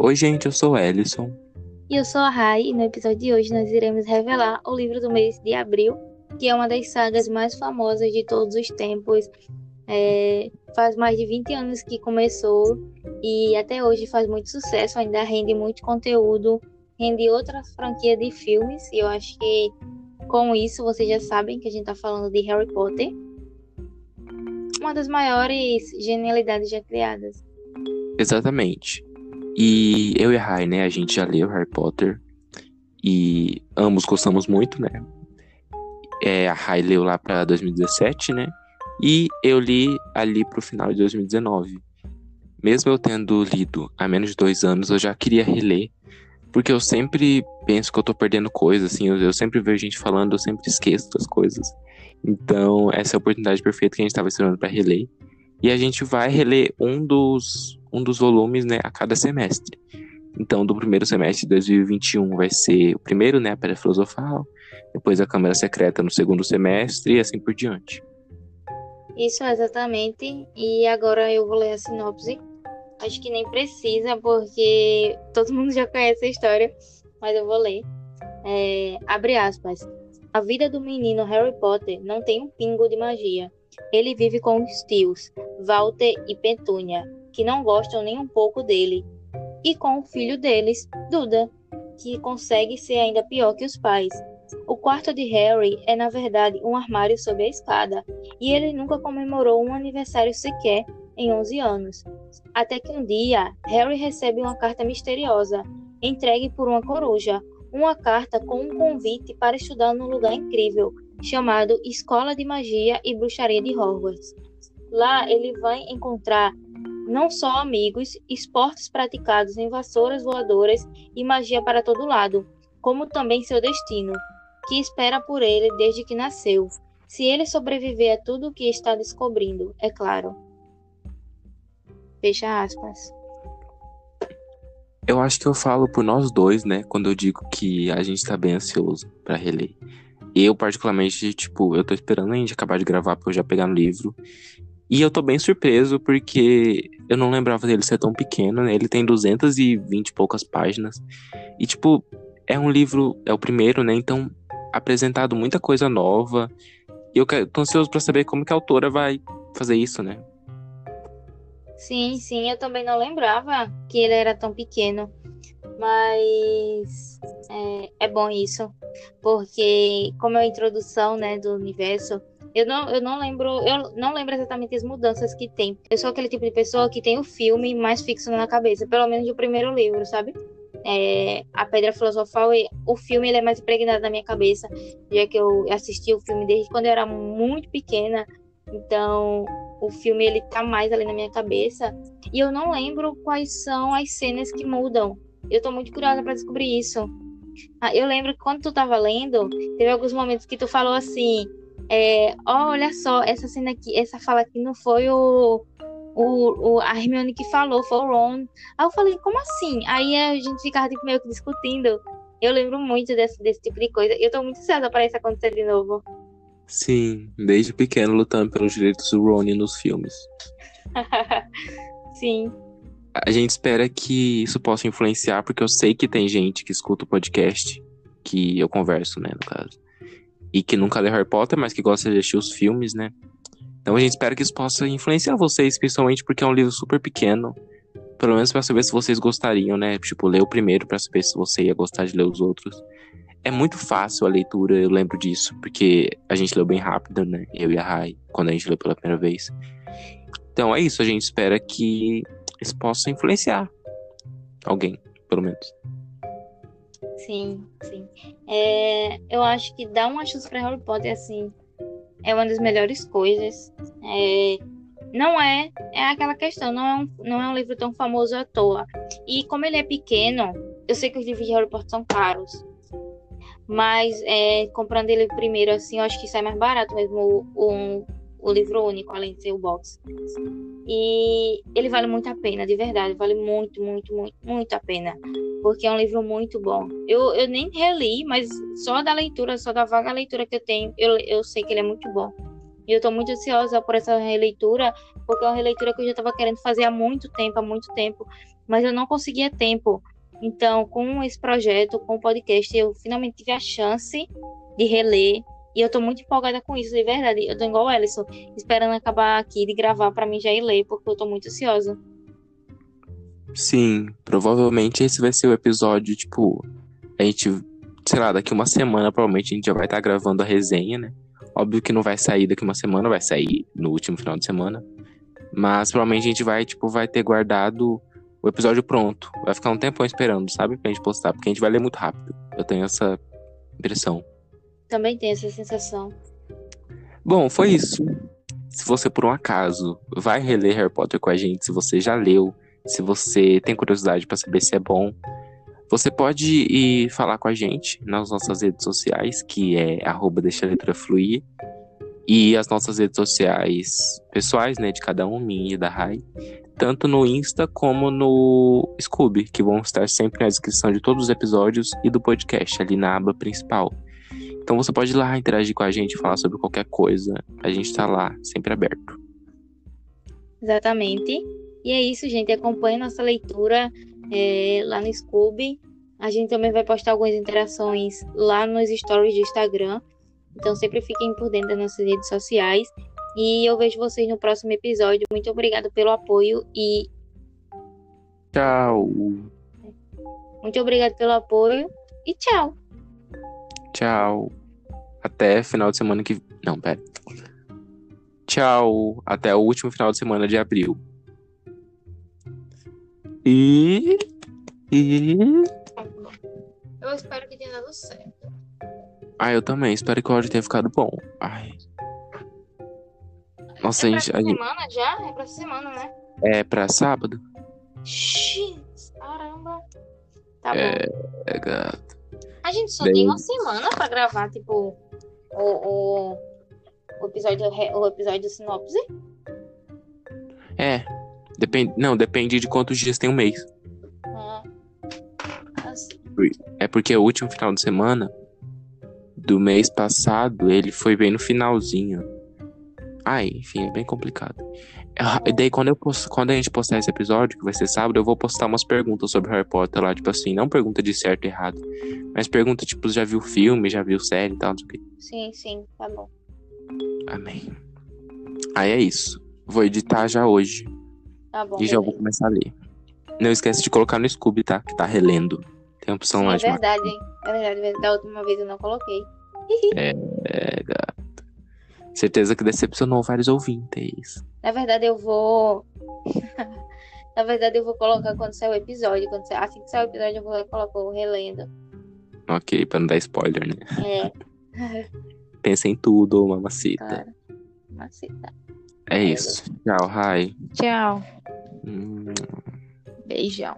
Oi, gente, eu sou o Ellison. E eu sou a Rai, e no episódio de hoje nós iremos revelar o livro do mês de abril, que é uma das sagas mais famosas de todos os tempos. É, faz mais de 20 anos que começou e até hoje faz muito sucesso, ainda rende muito conteúdo, rende outra franquia de filmes, e eu acho que com isso vocês já sabem que a gente está falando de Harry Potter, uma das maiores genialidades já criadas. Exatamente. E eu e a Rai, né, a gente já leu Harry Potter e ambos gostamos muito, né? É, a Rai leu lá para 2017, né? E eu li ali pro final de 2019. Mesmo eu tendo lido há menos de dois anos, eu já queria reler, porque eu sempre penso que eu tô perdendo coisas, assim, eu, eu sempre vejo gente falando, eu sempre esqueço das coisas. Então, essa é a oportunidade perfeita que a gente estava esperando para reler. E a gente vai reler um dos, um dos volumes, né, a cada semestre. Então, do primeiro semestre de 2021 vai ser o primeiro, né, a Pedra Filosofal, depois a Câmara Secreta no segundo semestre e assim por diante. Isso, exatamente. E agora eu vou ler a sinopse. Acho que nem precisa, porque todo mundo já conhece a história, mas eu vou ler. É, abre aspas. A vida do menino Harry Potter não tem um pingo de magia. Ele vive com os tios, Walter e Petúnia, que não gostam nem um pouco dele, e com o filho deles, Duda, que consegue ser ainda pior que os pais. O quarto de Harry é, na verdade, um armário sob a escada, e ele nunca comemorou um aniversário sequer em 11 anos. Até que um dia, Harry recebe uma carta misteriosa, entregue por uma coruja, uma carta com um convite para estudar num lugar incrível, chamado Escola de Magia e Bruxaria de Hogwarts. Lá ele vai encontrar não só amigos, esportes praticados em vassouras voadoras e magia para todo lado, como também seu destino, que espera por ele desde que nasceu, se ele sobreviver a tudo o que está descobrindo, é claro. Fecha aspas. Eu acho que eu falo por nós dois, né, quando eu digo que a gente tá bem ansioso para reler. Eu, particularmente, tipo, eu tô esperando a gente acabar de gravar pra eu já pegar no livro. E eu tô bem surpreso porque eu não lembrava dele ser tão pequeno, né? Ele tem 220 e poucas páginas. E, tipo, é um livro, é o primeiro, né? Então, apresentado muita coisa nova. E eu tô ansioso para saber como que a autora vai fazer isso, né? Sim, sim, eu também não lembrava que ele era tão pequeno. Mas é, é bom isso, porque como é a introdução né, do universo, eu não, eu não lembro, eu não lembro exatamente as mudanças que tem. Eu sou aquele tipo de pessoa que tem o filme mais fixo na cabeça, pelo menos o primeiro livro, sabe? É, a Pedra Filosofal, o filme ele é mais impregnado na minha cabeça, já que eu assisti o filme desde quando eu era muito pequena, então o filme ele tá mais ali na minha cabeça e eu não lembro quais são as cenas que mudam. Eu tô muito curiosa para descobrir isso. Ah, eu lembro que quando tu tava lendo, teve alguns momentos que tu falou assim: é, oh, olha só, essa cena aqui, essa fala aqui não foi o, o, o, a Hermione que falou, foi o Ron. Aí eu falei, como assim? Aí a gente ficava tipo, meio que discutindo. Eu lembro muito desse, desse tipo de coisa. Eu tô muito ansiosa para isso acontecer de novo. Sim, desde pequeno lutando pelos direitos do Ron nos filmes. Sim. A gente espera que isso possa influenciar, porque eu sei que tem gente que escuta o podcast, que eu converso, né, no caso, e que nunca lê Harry Potter, mas que gosta de assistir os filmes, né? Então a gente espera que isso possa influenciar vocês, principalmente porque é um livro super pequeno. Pelo menos para saber se vocês gostariam, né? Tipo, ler o primeiro para saber se você ia gostar de ler os outros. É muito fácil a leitura, eu lembro disso, porque a gente leu bem rápido, né? Eu e a Rai, quando a gente leu pela primeira vez. Então é isso, a gente espera que isso possa influenciar alguém, pelo menos. Sim, sim. É, eu acho que dar uma chance para Harry Potter, assim, é uma das melhores coisas. É, não é, é aquela questão, não é, um, não é um livro tão famoso à toa. E como ele é pequeno, eu sei que os livros de Harry Potter são caros. Mas é, comprando ele primeiro, assim, eu acho que sai mais barato mesmo o, o livro único, além de ser o box. E ele vale muito a pena, de verdade. Vale muito, muito, muito, muito a pena. Porque é um livro muito bom. Eu, eu nem reli, mas só da leitura, só da vaga leitura que eu tenho, eu, eu sei que ele é muito bom. E eu tô muito ansiosa por essa releitura, porque é uma releitura que eu já estava querendo fazer há muito tempo, há muito tempo. mas eu não conseguia tempo. Então, com esse projeto, com o podcast, eu finalmente tive a chance de reler. E eu tô muito empolgada com isso, de verdade. Eu tô igual o Ellison, esperando acabar aqui de gravar para mim já ir ler, porque eu tô muito ansiosa. Sim, provavelmente esse vai ser o episódio, tipo, a gente, sei lá, daqui uma semana provavelmente a gente já vai estar tá gravando a resenha, né? Óbvio que não vai sair daqui uma semana, vai sair no último final de semana. Mas provavelmente a gente vai, tipo, vai ter guardado o episódio pronto. Vai ficar um tempão esperando, sabe? Pra gente postar, porque a gente vai ler muito rápido. Eu tenho essa impressão. Também tenho essa sensação. Bom, foi isso. Se você, por um acaso, vai reler Harry Potter com a gente, se você já leu, se você tem curiosidade para saber se é bom, você pode ir falar com a gente nas nossas redes sociais, que é arroba deixa a letra fluir, e as nossas redes sociais pessoais, né, de cada um, minha e da Rai, tanto no Insta como no Scooby, que vão estar sempre na descrição de todos os episódios e do podcast, ali na aba principal. Então você pode ir lá interagir com a gente, falar sobre qualquer coisa. A gente tá lá, sempre aberto. Exatamente. E é isso, gente. Acompanhe nossa leitura é, lá no Scooby. A gente também vai postar algumas interações lá nos stories do Instagram. Então sempre fiquem por dentro das nossas redes sociais. E eu vejo vocês no próximo episódio. Muito obrigada pelo apoio e. Tchau. Muito obrigada pelo apoio e tchau. Tchau. Até final de semana que. Não, pera. Tchau. Até o último final de semana de abril. E. E. Eu espero que tenha dado certo. Ah, eu também. Espero que o áudio tenha ficado bom. Ai. Nossa, é a gente. Pra gente... semana já? É pra semana, né? É pra sábado? Xiii, caramba. Tá É, bom. é gato. A gente só Bem- tem uma semana pra gravar, tipo, o, o, o episódio, o episódio do sinopse. É. Depende. Não, depende de quantos dias tem um mês. Ah, assim. É porque o último final de semana do mês passado, ele foi bem no finalzinho. Ai, enfim, é bem complicado. Ah, E daí, quando, eu quando a gente postar esse episódio, que vai ser sábado, eu vou postar umas perguntas sobre Harry Potter lá, tipo assim, não pergunta de certo e errado, mas pergunta, tipo, já viu filme, já viu série e tal, não sei o quê. Sim, sim, tá bom. Amém. Aí é isso. Vou editar já hoje Tá bom. e já vou começar a ler. Não esquece de colocar no Scooby, tá? Que tá relendo. Tem a opção Sim, lá é de marcar. verdade, hein? É verdade. Da última vez eu não coloquei. É, gato. Certeza que decepcionou vários ouvintes. Na verdade, eu vou. Na verdade, eu vou colocar quando sair o episódio. Quando sair... Assim que sair o episódio, eu vou colocar o relendo. Ok, pra não dar spoiler, né? É, Pensa em tudo, mamacita. claro. Maceta. É isso. Tchau, Rai. Tchau. Hum. Beijão.